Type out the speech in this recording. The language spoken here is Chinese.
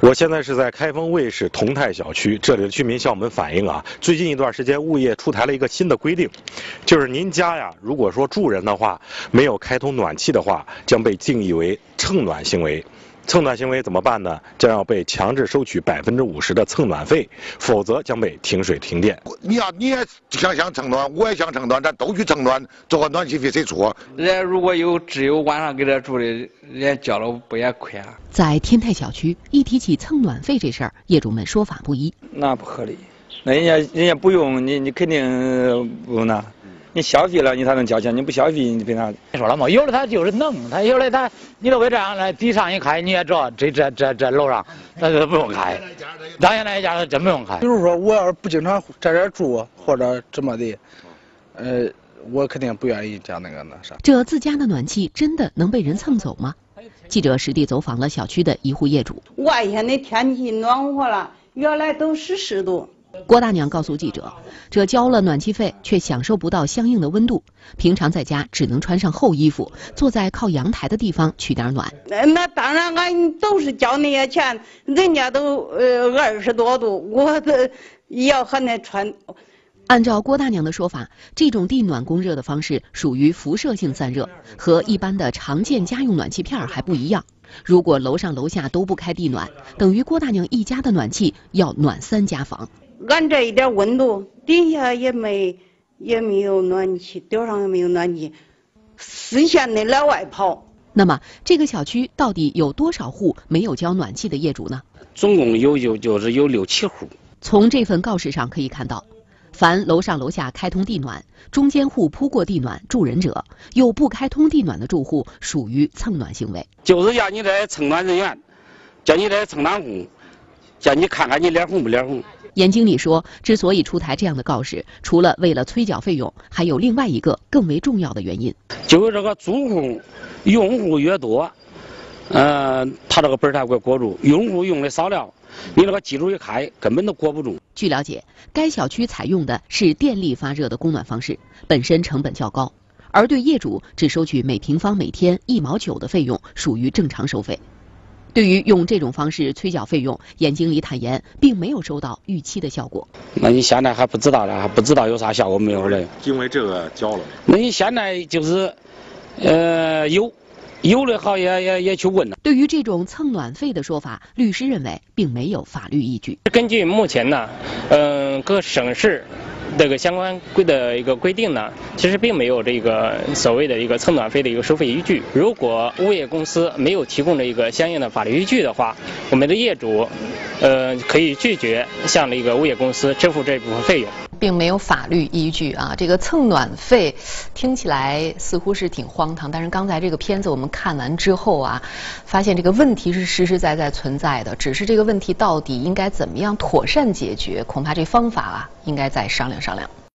我现在是在开封卫视同泰小区，这里的居民向我们反映啊，最近一段时间物业出台了一个新的规定，就是您家呀，如果说住人的话，没有开通暖气的话，将被定义为蹭暖行为。蹭暖行为怎么办呢？将要被强制收取百分之五十的蹭暖费，否则将被停水停电。你要你也想想蹭暖，我也想蹭暖，咱都去蹭暖，这个暖气费谁出？人家如果有只有晚上给他住的，人家交了不也亏啊？在天泰小区，一提起蹭暖费这事儿，业主们说法不一。那不合理，那人家人家不用你，你肯定不用拿。你消费了，你才能交钱；你不消费，你凭啥？你说了嘛，有的他就是能，他有的他，你都会这样来，地上一开，你也知道，这这这这楼上，那就不用开。咱家那一家真不用开。比如说，我要是不经常在这住，或者怎么的，呃，我肯定不愿意加那个那啥。这自家的暖气真的能被人蹭走吗？记者实地走访了小区的一户业主。外天的天气暖和了，原来都是十度。郭大娘告诉记者，这交了暖气费却享受不到相应的温度，平常在家只能穿上厚衣服，坐在靠阳台的地方取点暖。那当然，俺都是交那些钱，人家都呃二十多度，我的要还得穿。按照郭大娘的说法，这种地暖供热的方式属于辐射性散热，和一般的常见家用暖气片还不一样。如果楼上楼下都不开地暖，等于郭大娘一家的暖气要暖三家房。俺这一点温度，底下也没也没有暖气，顶上也没有暖气，四线的来外跑。那么，这个小区到底有多少户没有交暖气的业主呢？总共有有就是有六七户。从这份告示上可以看到，凡楼上楼下开通地暖，中间户铺过地暖住人者，又不开通地暖的住户，属于蹭暖行为。就是叫你这蹭暖人员，叫你这蹭暖户，叫你看看你脸红不脸红。严经理说，之所以出台这样的告示，除了为了催缴费用，还有另外一个更为重要的原因，就是这个租户用户越多，呃，他这个本儿才会过住；用户用的少了，你那个机炉一开，根本都过不住。据了解，该小区采用的是电力发热的供暖方式，本身成本较高，而对业主只收取每平方每天一毛九的费用，属于正常收费。对于用这种方式催缴费用，严经理坦言，并没有收到预期的效果。那你现在还不知道呢，还不知道有啥效果没有嘞？因为这个交了。那你现在就是，呃，有，有的好也也也去问了。对于这种蹭暖费的说法，律师认为并没有法律依据。根据目前呢，嗯，各省市。这个相关规的一个规定呢，其实并没有这个所谓的一个蹭暖费的一个收费依据。如果物业公司没有提供这一个相应的法律依据的话，我们的业主呃可以拒绝向那个物业公司支付这部分费用。并没有法律依据啊，这个蹭暖费听起来似乎是挺荒唐，但是刚才这个片子我们看完之后啊，发现这个问题是实实在在存在的，只是这个问题到底应该怎么样妥善解决，恐怕这方法啊应该再商量商量。